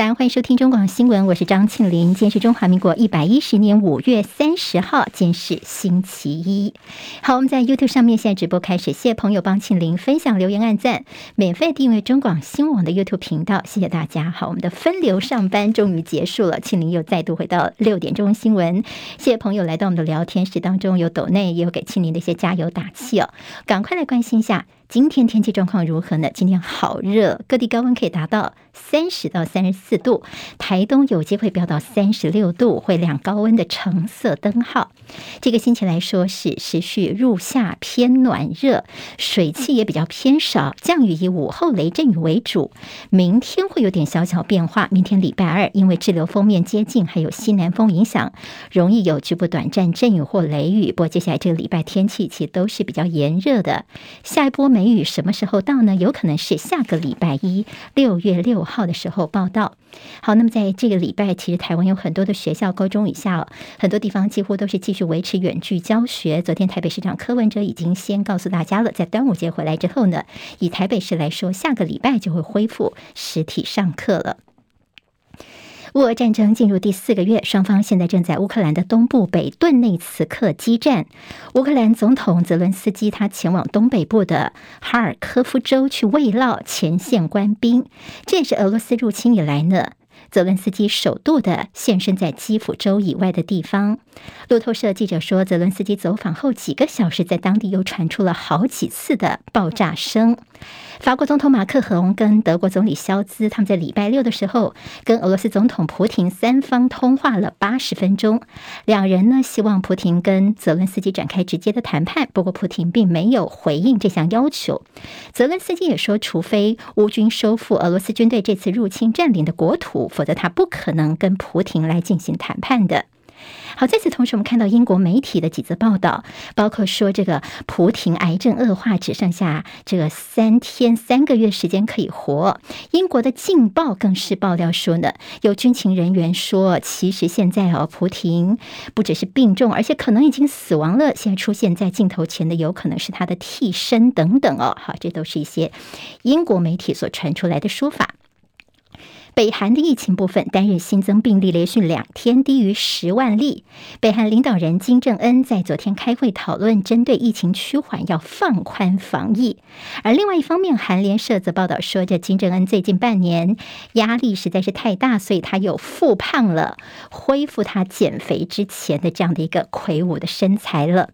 早安，欢迎收听中广新闻，我是张庆林。今天是中华民国一百一十年五月三十号，今天是星期一。好，我们在 YouTube 上面现在直播开始，谢谢朋友帮庆林分享、留言、按赞，免费订阅中广新闻网的 YouTube 频道，谢谢大家。好，我们的分流上班终于结束了，庆林又再度回到六点钟新闻。谢谢朋友来到我们的聊天室当中，有抖内，也有给庆林的一些加油打气哦，赶快来关心一下。今天天气状况如何呢？今天好热，各地高温可以达到三十到三十四四度，台东有机会飙到三十六度，会亮高温的橙色灯号。这个星期来说是持续入夏偏暖热，水汽也比较偏少，降雨以午后雷阵雨为主。明天会有点小小变化，明天礼拜二因为滞留锋面接近，还有西南风影响，容易有局部短暂阵雨或雷雨。不过接下来这个礼拜天气其实都是比较炎热的，下一波梅雨什么时候到呢？有可能是下个礼拜一，六月六号的时候报道。好，那么在这个礼拜，其实台湾有很多的学校，高中以下，很多地方几乎都是继续维持远距教学。昨天台北市长柯文哲已经先告诉大家了，在端午节回来之后呢，以台北市来说，下个礼拜就会恢复实体上课了。乌俄战争进入第四个月，双方现在正在乌克兰的东部北顿内茨克激战。乌克兰总统泽伦斯基他前往东北部的哈尔科夫州去慰劳前线官兵，这也是俄罗斯入侵以来呢，泽伦斯基首度的现身在基辅州以外的地方。路透社记者说，泽伦斯基走访后几个小时，在当地又传出了好几次的爆炸声。法国总统马克龙跟德国总理肖兹，他们在礼拜六的时候跟俄罗斯总统普亭三方通话了八十分钟。两人呢希望普亭跟泽伦斯基展开直接的谈判，不过普亭并没有回应这项要求。泽伦斯基也说，除非乌军收复俄罗斯军队这次入侵占领的国土，否则他不可能跟普亭来进行谈判的。好，在此同时，我们看到英国媒体的几则报道，包括说这个普亭癌症恶化，只剩下这个三天三个月时间可以活。英国的《镜报》更是爆料说呢，有军情人员说，其实现在哦，普亭不只是病重，而且可能已经死亡了。现在出现在镜头前的，有可能是他的替身等等哦。好，这都是一些英国媒体所传出来的说法。北韩的疫情部分，单日新增病例连续两天低于十万例。北韩领导人金正恩在昨天开会讨论，针对疫情趋缓要放宽防疫。而另外一方面，韩联社则报道说，这金正恩最近半年压力实在是太大，所以他又复胖了，恢复他减肥之前的这样的一个魁梧的身材了。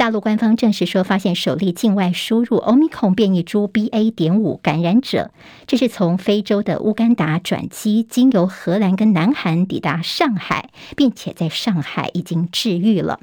大陆官方证实说，发现首例境外输入欧米孔变异株 BA. 点五感染者，这是从非洲的乌干达转机，经由荷兰跟南韩抵达上海，并且在上海已经治愈了。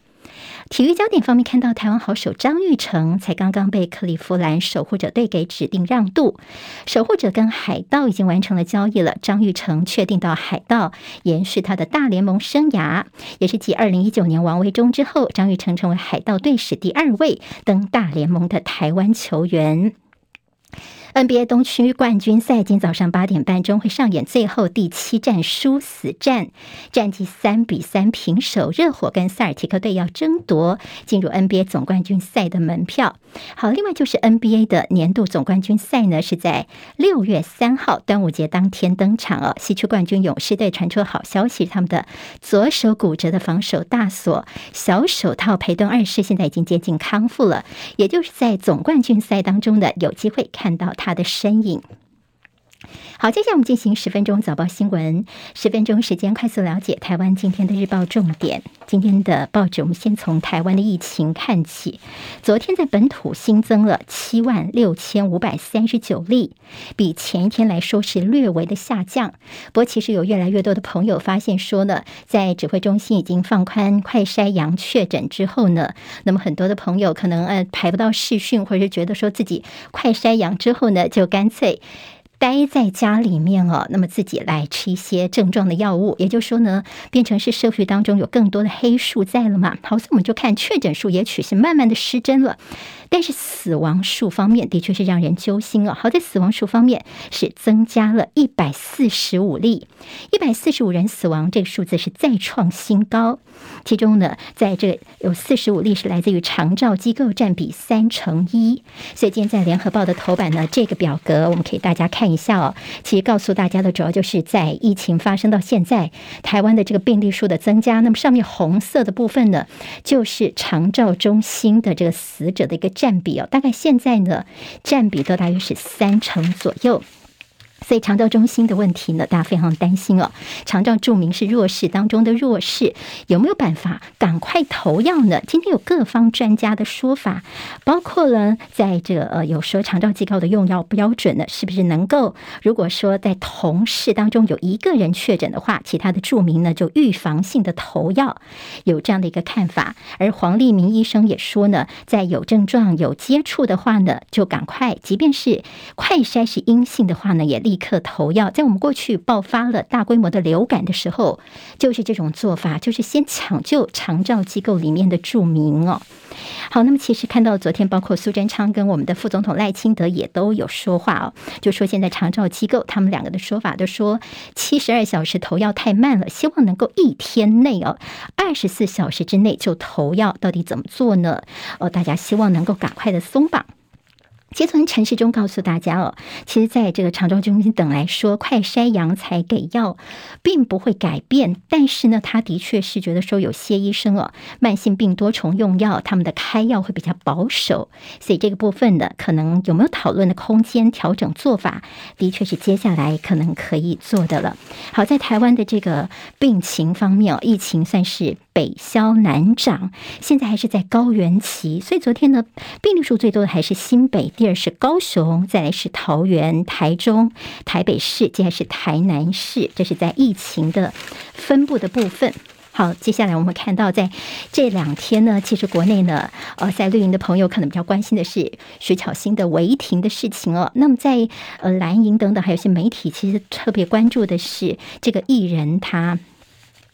体育焦点方面，看到台湾好手张玉成才刚刚被克利夫兰守护者队给指定让渡，守护者跟海盗已经完成了交易了。张玉成确定到海盗延续他的大联盟生涯，也是继二零一九年王维忠之后，张玉成成为海盗队史第二位登大联盟的台湾球员。NBA 东区冠军赛今早上八点半钟会上演最后第七战殊死战，战绩三比三平手，热火跟塞尔提克队要争夺进入 NBA 总冠军赛的门票。好，另外就是 NBA 的年度总冠军赛呢，是在六月三号端午节当天登场哦。西区冠军勇士队传出好消息，他们的左手骨折的防守大锁小手套培顿二世现在已经接近康复了，也就是在总冠军赛当中呢有机会看到他。他的身影。好，接下来我们进行十分钟早报新闻，十分钟时间快速了解台湾今天的日报重点。今天的报纸，我们先从台湾的疫情看起。昨天在本土新增了七万六千五百三十九例，比前一天来说是略微的下降。不过，其实有越来越多的朋友发现说呢，在指挥中心已经放宽快筛阳确诊之后呢，那么很多的朋友可能呃排不到视讯，或者是觉得说自己快筛阳之后呢，就干脆。待在家里面哦，那么自己来吃一些症状的药物，也就是说呢，变成是社会当中有更多的黑数在了嘛。好，所以我们就看确诊数也许是慢慢的失真了。但是死亡数方面的确是让人揪心哦。好在死亡数方面是增加了一百四十五例，一百四十五人死亡，这个数字是再创新高。其中呢，在这有四十五例是来自于长照机构，占比三成一。所以今天在联合报的头版呢，这个表格我们可以大家看一下哦。其实告诉大家的主要就是在疫情发生到现在，台湾的这个病例数的增加。那么上面红色的部分呢，就是长照中心的这个死者的一个占比哦，大概现在呢，占比都大约是三成左右。所以长照中心的问题呢，大家非常担心哦。长照著名是弱势当中的弱势，有没有办法赶快投药呢？今天有各方专家的说法，包括了在这呃，有说长照机构的用药标准呢，是不是能够？如果说在同事当中有一个人确诊的话，其他的著名呢就预防性的投药，有这样的一个看法。而黄立明医生也说呢，在有症状有接触的话呢，就赶快，即便是快筛是阴性的话呢，也。立刻投药，在我们过去爆发了大规模的流感的时候，就是这种做法，就是先抢救长照机构里面的住民哦。好，那么其实看到昨天，包括苏贞昌跟我们的副总统赖清德也都有说话哦，就说现在长照机构他们两个的说法都说，七十二小时投药太慢了，希望能够一天内哦，二十四小时之内就投药，到底怎么做呢？哦，大家希望能够赶快的松绑。其实，陈世忠告诉大家哦，其实在这个长照中心等来说，快筛阳才给药，并不会改变。但是呢，他的确是觉得说，有些医生哦，慢性病多重用药，他们的开药会比较保守。所以这个部分的可能有没有讨论的空间，调整做法，的确是接下来可能可以做的了。好，在台湾的这个病情方面哦，疫情算是。北消南涨，现在还是在高原期，所以昨天呢，病例数最多的还是新北，第二是高雄，再来是桃园、台中、台北市，接下来是台南市，这是在疫情的分布的部分。好，接下来我们看到在这两天呢，其实国内呢，呃，在绿营的朋友可能比较关心的是徐巧芯的违停的事情哦。那么在呃蓝营等等，还有一些媒体，其实特别关注的是这个艺人他。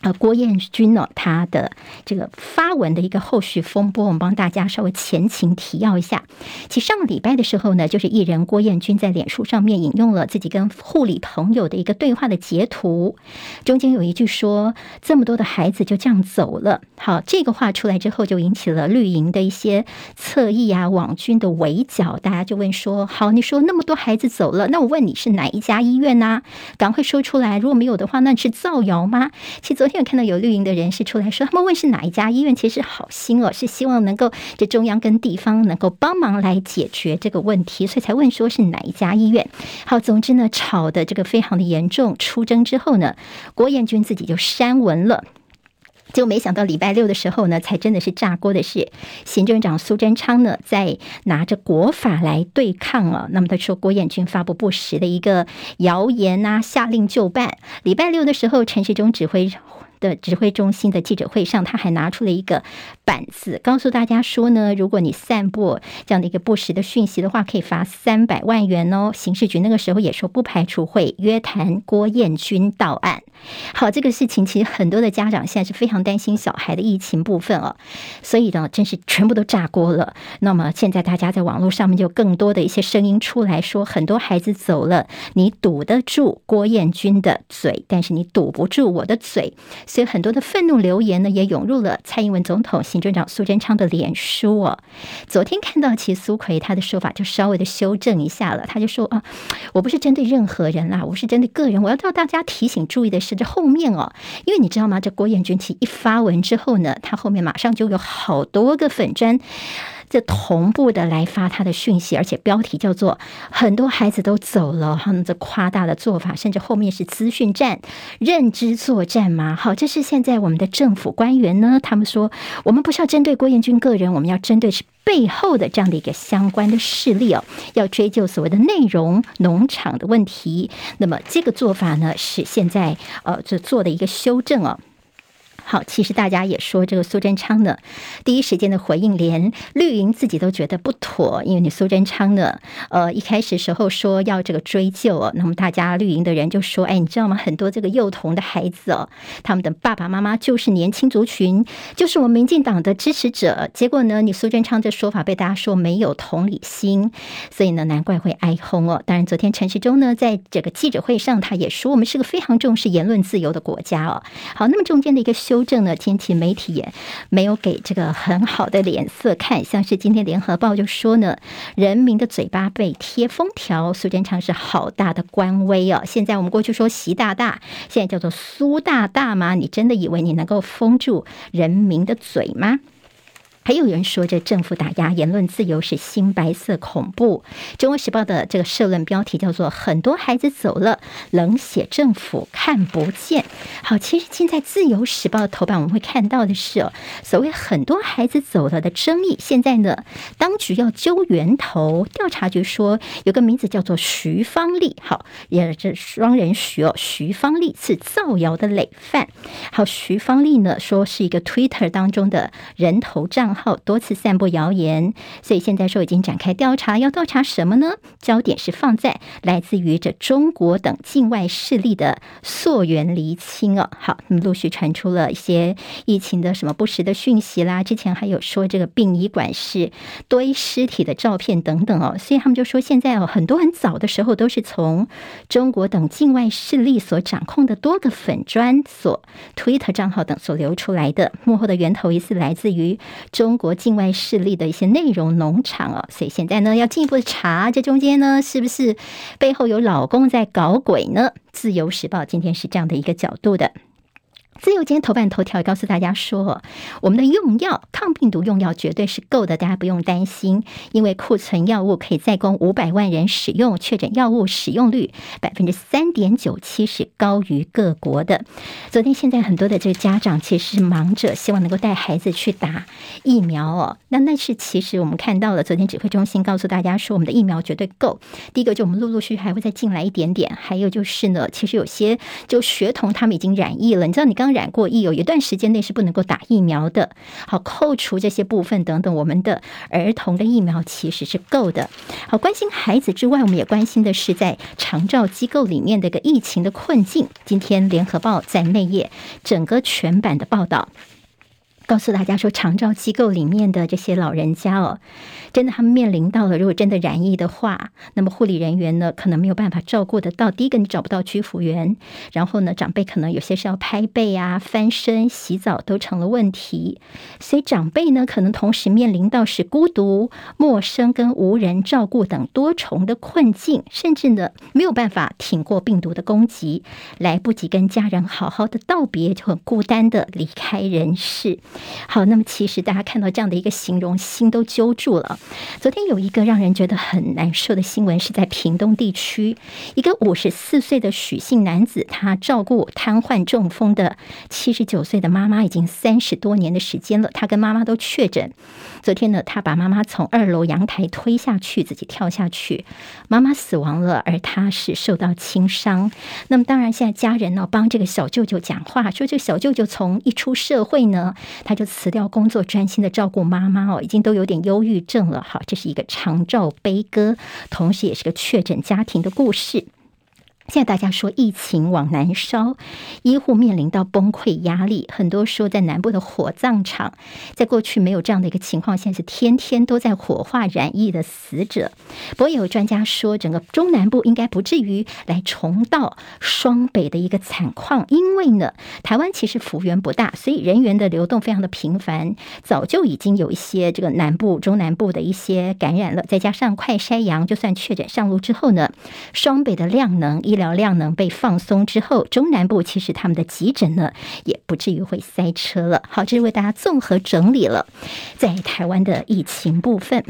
呃，郭彦军呢，他的这个发文的一个后续风波，我们帮大家稍微前情提要一下。其实上个礼拜的时候呢，就是艺人郭彦军在脸书上面引用了自己跟护理朋友的一个对话的截图，中间有一句说：“这么多的孩子就这样走了。”好，这个话出来之后，就引起了绿营的一些侧翼啊、网军的围剿，大家就问说：“好，你说那么多孩子走了，那我问你是哪一家医院呢？赶快说出来，如果没有的话，那是造谣吗？”其实昨天。因为看到有绿营的人士出来说，他们问是哪一家医院，其实好心哦，是希望能够这中央跟地方能够帮忙来解决这个问题，所以才问说是哪一家医院。好，总之呢，吵得这个非常的严重，出征之后呢，郭彦军自己就删文了。就没想到礼拜六的时候呢，才真的是炸锅的事行政长苏贞昌呢，在拿着国法来对抗啊。那么他说郭彦均发布不实的一个谣言啊，下令就办。礼拜六的时候，陈时中指挥。的指挥中心的记者会上，他还拿出了一个板子，告诉大家说呢，如果你散布这样的一个不实的讯息的话，可以罚三百万元哦。刑事局那个时候也说不排除会约谈郭彦均到案。好，这个事情其实很多的家长现在是非常担心小孩的疫情部分哦，所以呢，真是全部都炸锅了。那么现在大家在网络上面就更多的一些声音出来说，很多孩子走了，你堵得住郭彦军的嘴，但是你堵不住我的嘴。所以很多的愤怒留言呢，也涌入了蔡英文总统、行政长苏贞昌的脸书哦。昨天看到其实苏奎他的说法就稍微的修正一下了，他就说啊，我不是针对任何人啦，我是针对个人。我要叫大家提醒注意的甚至后面哦，因为你知道吗？这郭彦军其一发文之后呢，他后面马上就有好多个粉砖。这同步的来发他的讯息，而且标题叫做“很多孩子都走了”，他们这夸大的做法，甚至后面是资讯战、认知作战嘛？好，这是现在我们的政府官员呢，他们说我们不是要针对郭彦军个人，我们要针对是背后的这样的一个相关的势力哦，要追究所谓的内容农场的问题。那么这个做法呢，是现在呃，这做的一个修正哦。好，其实大家也说这个苏贞昌呢，第一时间的回应，连绿营自己都觉得不妥，因为你苏贞昌呢，呃，一开始时候说要这个追究哦，那么大家绿营的人就说，哎，你知道吗？很多这个幼童的孩子哦，他们的爸爸妈妈就是年轻族群，就是我们民进党的支持者，结果呢，你苏贞昌这说法被大家说没有同理心，所以呢，难怪会挨轰哦。当然，昨天陈时中呢，在这个记者会上，他也说，我们是个非常重视言论自由的国家哦。好，那么中间的一个修正呢，天气媒体也没有给这个很好的脸色看，像是今天联合报就说呢，人民的嘴巴被贴封条，苏贞昌是好大的官威哦。现在我们过去说习大大，现在叫做苏大大吗？你真的以为你能够封住人民的嘴吗？还有人说，这政府打压言论自由是新白色恐怖。中国时报的这个社论标题叫做“很多孩子走了，冷血政府看不见”。好，其实现在自由时报的头版我们会看到的是哦，所谓“很多孩子走了”的争议。现在呢，当局要揪源头，调查局说有个名字叫做徐芳丽，好，也是双人徐哦，徐芳丽是造谣的累犯。好，徐芳丽呢说是一个 Twitter 当中的人头账号多次散布谣言，所以现在说已经展开调查，要调查什么呢？焦点是放在来自于这中国等境外势力的溯源厘清哦。好，那么陆续传出了一些疫情的什么不实的讯息啦，之前还有说这个殡仪馆是堆尸体的照片等等哦，所以他们就说现在哦，很多很早的时候都是从中国等境外势力所掌控的多个粉专所 Twitter 账号等所流出来的，幕后的源头疑似来自于中中国境外势力的一些内容农场啊，所以现在呢要进一步的查，这中间呢是不是背后有老公在搞鬼呢？自由时报今天是这样的一个角度的。自由今天头版头条也告诉大家说，我们的用药抗病毒用药绝对是够的，大家不用担心，因为库存药物可以再供五百万人使用，确诊药物使用率百分之三点九七是高于各国的。昨天现在很多的这个家长其实是忙着希望能够带孩子去打疫苗哦，那那是其实我们看到了，昨天指挥中心告诉大家说，我们的疫苗绝对够。第一个就我们陆陆续续还会再进来一点点，还有就是呢，其实有些就学童他们已经染疫了，你知道你刚。染过疫，有一段时间内是不能够打疫苗的。好，扣除这些部分等等，我们的儿童的疫苗其实是够的。好，关心孩子之外，我们也关心的是在长照机构里面的一个疫情的困境。今天联合报在内页整个全版的报道。告诉大家说，长照机构里面的这些老人家哦，真的他们面临到了，如果真的染疫的话，那么护理人员呢，可能没有办法照顾得到。第一个，你找不到居服员，然后呢，长辈可能有些是要拍背啊、翻身、洗澡都成了问题。所以长辈呢，可能同时面临到是孤独、陌生跟无人照顾等多重的困境，甚至呢，没有办法挺过病毒的攻击，来不及跟家人好好的道别，就很孤单的离开人世。好，那么其实大家看到这样的一个形容，心都揪住了。昨天有一个让人觉得很难受的新闻，是在屏东地区，一个五十四岁的许姓男子，他照顾瘫痪中风的七十九岁的妈妈已经三十多年的时间了，他跟妈妈都确诊。昨天呢，他把妈妈从二楼阳台推下去，自己跳下去，妈妈死亡了，而他是受到轻伤。那么当然，现在家人呢帮这个小舅舅讲话，说这小舅舅从一出社会呢，他就辞掉工作，专心的照顾妈妈哦，已经都有点忧郁症了。好，这是一个长照悲歌，同时也是个确诊家庭的故事。现在大家说疫情往南烧，医护面临到崩溃压力。很多说在南部的火葬场，在过去没有这样的一个情况，现在是天天都在火化染疫的死者。不过有专家说，整个中南部应该不至于来重蹈双北的一个惨况，因为呢，台湾其实幅员不大，所以人员的流动非常的频繁，早就已经有一些这个南部、中南部的一些感染了，再加上快筛阳，就算确诊上路之后呢，双北的量能医疗量能被放松之后，中南部其实他们的急诊呢，也不至于会塞车了。好，这是为大家综合整理了在台湾的疫情部分。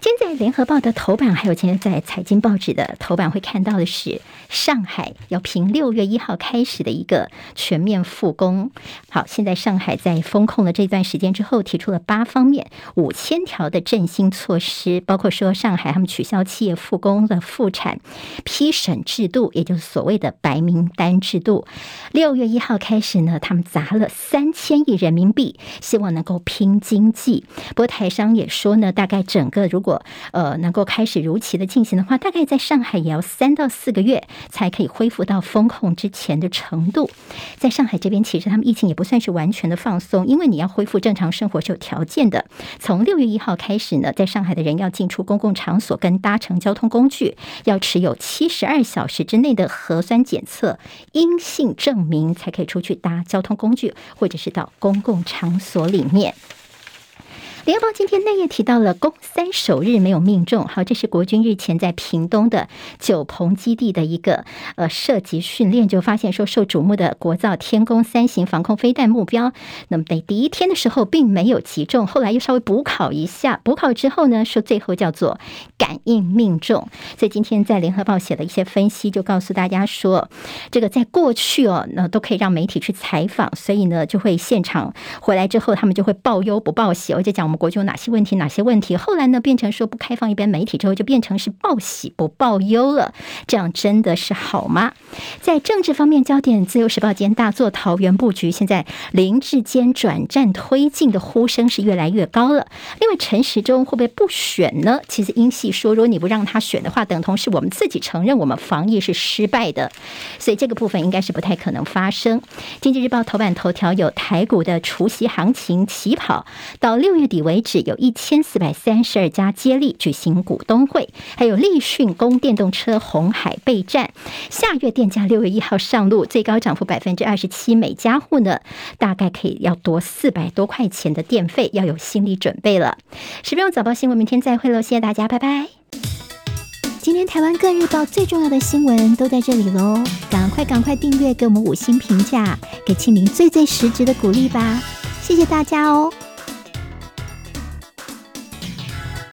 今天在联合报的头版，还有今天在财经报纸的头版会看到的是，上海要凭六月一号开始的一个全面复工。好，现在上海在封控了这段时间之后，提出了八方面五千条的振兴措施，包括说上海他们取消企业复工的复产批审制度，也就是所谓的白名单制度。六月一号开始呢，他们砸了三千亿人民币，希望能够拼经济。不过台商也说呢，大概整个如果如果呃，能够开始如期的进行的话，大概在上海也要三到四个月才可以恢复到封控之前的程度。在上海这边，其实他们疫情也不算是完全的放松，因为你要恢复正常生活是有条件的。从六月一号开始呢，在上海的人要进出公共场所跟搭乘交通工具，要持有七十二小时之内的核酸检测阴性证明，才可以出去搭交通工具或者是到公共场所里面。联合报今天内页提到了攻三首日没有命中，好，这是国军日前在屏东的九鹏基地的一个呃射击训练，就发现说受瞩目的国造天弓三型防空飞弹目标，那么在第一天的时候并没有击中，后来又稍微补考一下，补考之后呢，说最后叫做感应命中。所以今天在联合报写了一些分析，就告诉大家说，这个在过去哦，那都可以让媒体去采访，所以呢就会现场回来之后，他们就会报忧不报喜，我就讲我们。国军有哪些问题？哪些问题？后来呢，变成说不开放一般媒体之后，就变成是报喜不报忧了。这样真的是好吗？在政治方面，焦点自由时报间大做桃园布局，现在林志坚转战推进的呼声是越来越高了。另外，陈时中会不会不选呢？其实英系说，如果你不让他选的话，等同是我们自己承认我们防疫是失败的，所以这个部分应该是不太可能发生。经济日报头版头条有台股的除夕行情起跑，到六月底。为止有一千四百三十二家接力举行股东会，还有立讯供电动车红海备战，下月电价六月一号上路，最高涨幅百分之二十七，每家户呢大概可以要多四百多块钱的电费，要有心理准备了。十分钟早报新闻，明天再会喽，谢谢大家，拜拜。今天台湾各日报最重要的新闻都在这里喽，赶快赶快订阅，给我们五星评价，给庆明最最实质的鼓励吧，谢谢大家哦。